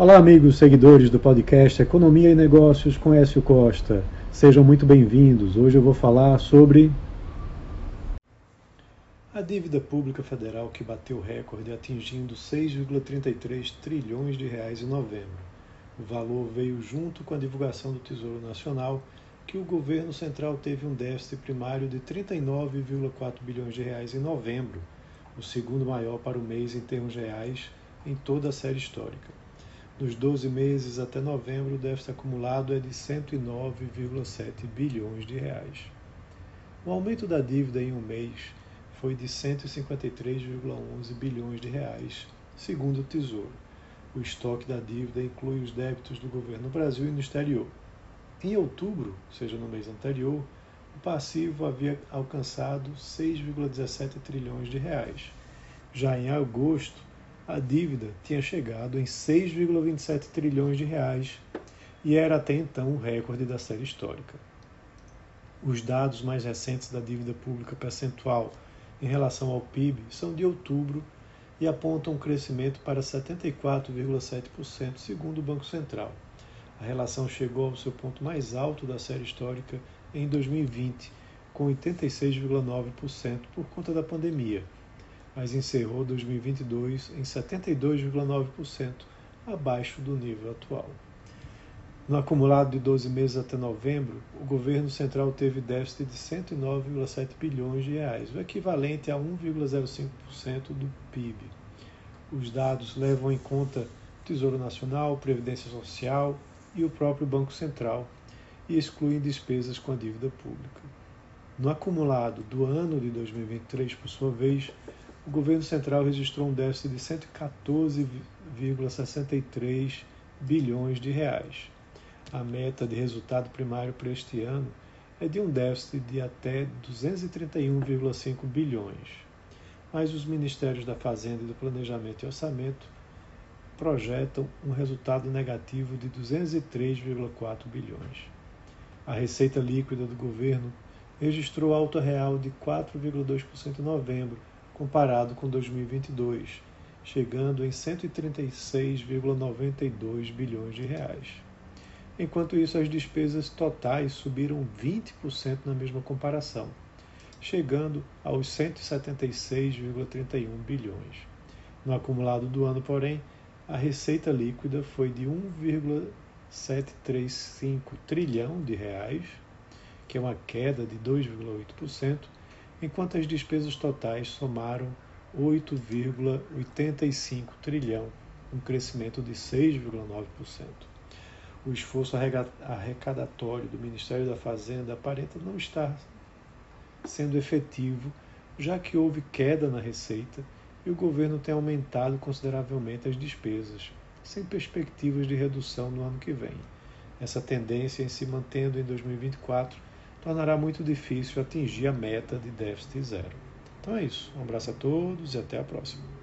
Olá, amigos seguidores do podcast Economia e Negócios com Écio Costa. Sejam muito bem-vindos. Hoje eu vou falar sobre a dívida pública federal que bateu recorde atingindo 6,33 trilhões de reais em novembro. O valor veio junto com a divulgação do Tesouro Nacional que o governo central teve um déficit primário de 39,4 bilhões de reais em novembro, o segundo maior para o mês em termos reais em toda a série histórica. Nos 12 meses até novembro, o déficit acumulado é de 109,7 bilhões de reais. O aumento da dívida em um mês foi de 153,11 bilhões de reais, segundo o Tesouro. O estoque da dívida inclui os débitos do governo no Brasil e no exterior. Em outubro, ou seja, no mês anterior, o passivo havia alcançado 6,17 trilhões de reais. Já em agosto, a dívida tinha chegado em 6,27 trilhões de reais e era até então o recorde da série histórica. Os dados mais recentes da dívida pública percentual em relação ao PIB são de outubro e apontam um crescimento para 74,7%, segundo o Banco Central. A relação chegou ao seu ponto mais alto da série histórica em 2020, com 86,9% por conta da pandemia mas encerrou 2022 em 72,9%, abaixo do nível atual. No acumulado de 12 meses até novembro, o governo central teve déficit de 109,7 bilhões de reais, o equivalente a 1,05% do PIB. Os dados levam em conta Tesouro Nacional, Previdência Social e o próprio Banco Central e excluem despesas com a dívida pública. No acumulado do ano de 2023, por sua vez, o governo central registrou um déficit de 114,63 bilhões de reais. A meta de resultado primário para este ano é de um déficit de até 231,5 bilhões. Mas os ministérios da Fazenda e do Planejamento e Orçamento projetam um resultado negativo de 203,4 bilhões. A receita líquida do governo registrou alta real de 4,2% em novembro, comparado com 2022, chegando em 136,92 bilhões de reais. Enquanto isso, as despesas totais subiram 20% na mesma comparação, chegando aos 176,31 bilhões. No acumulado do ano, porém, a receita líquida foi de 1,735 trilhão de reais, que é uma queda de 2,8%, enquanto as despesas totais somaram 8,85 trilhão, um crescimento de 6,9%. O esforço arrecadatório do Ministério da Fazenda aparenta não estar sendo efetivo, já que houve queda na receita e o governo tem aumentado consideravelmente as despesas, sem perspectivas de redução no ano que vem. Essa tendência em se mantendo em 2024 tornará muito difícil atingir a meta de déficit zero. Então é isso. Um abraço a todos e até a próxima.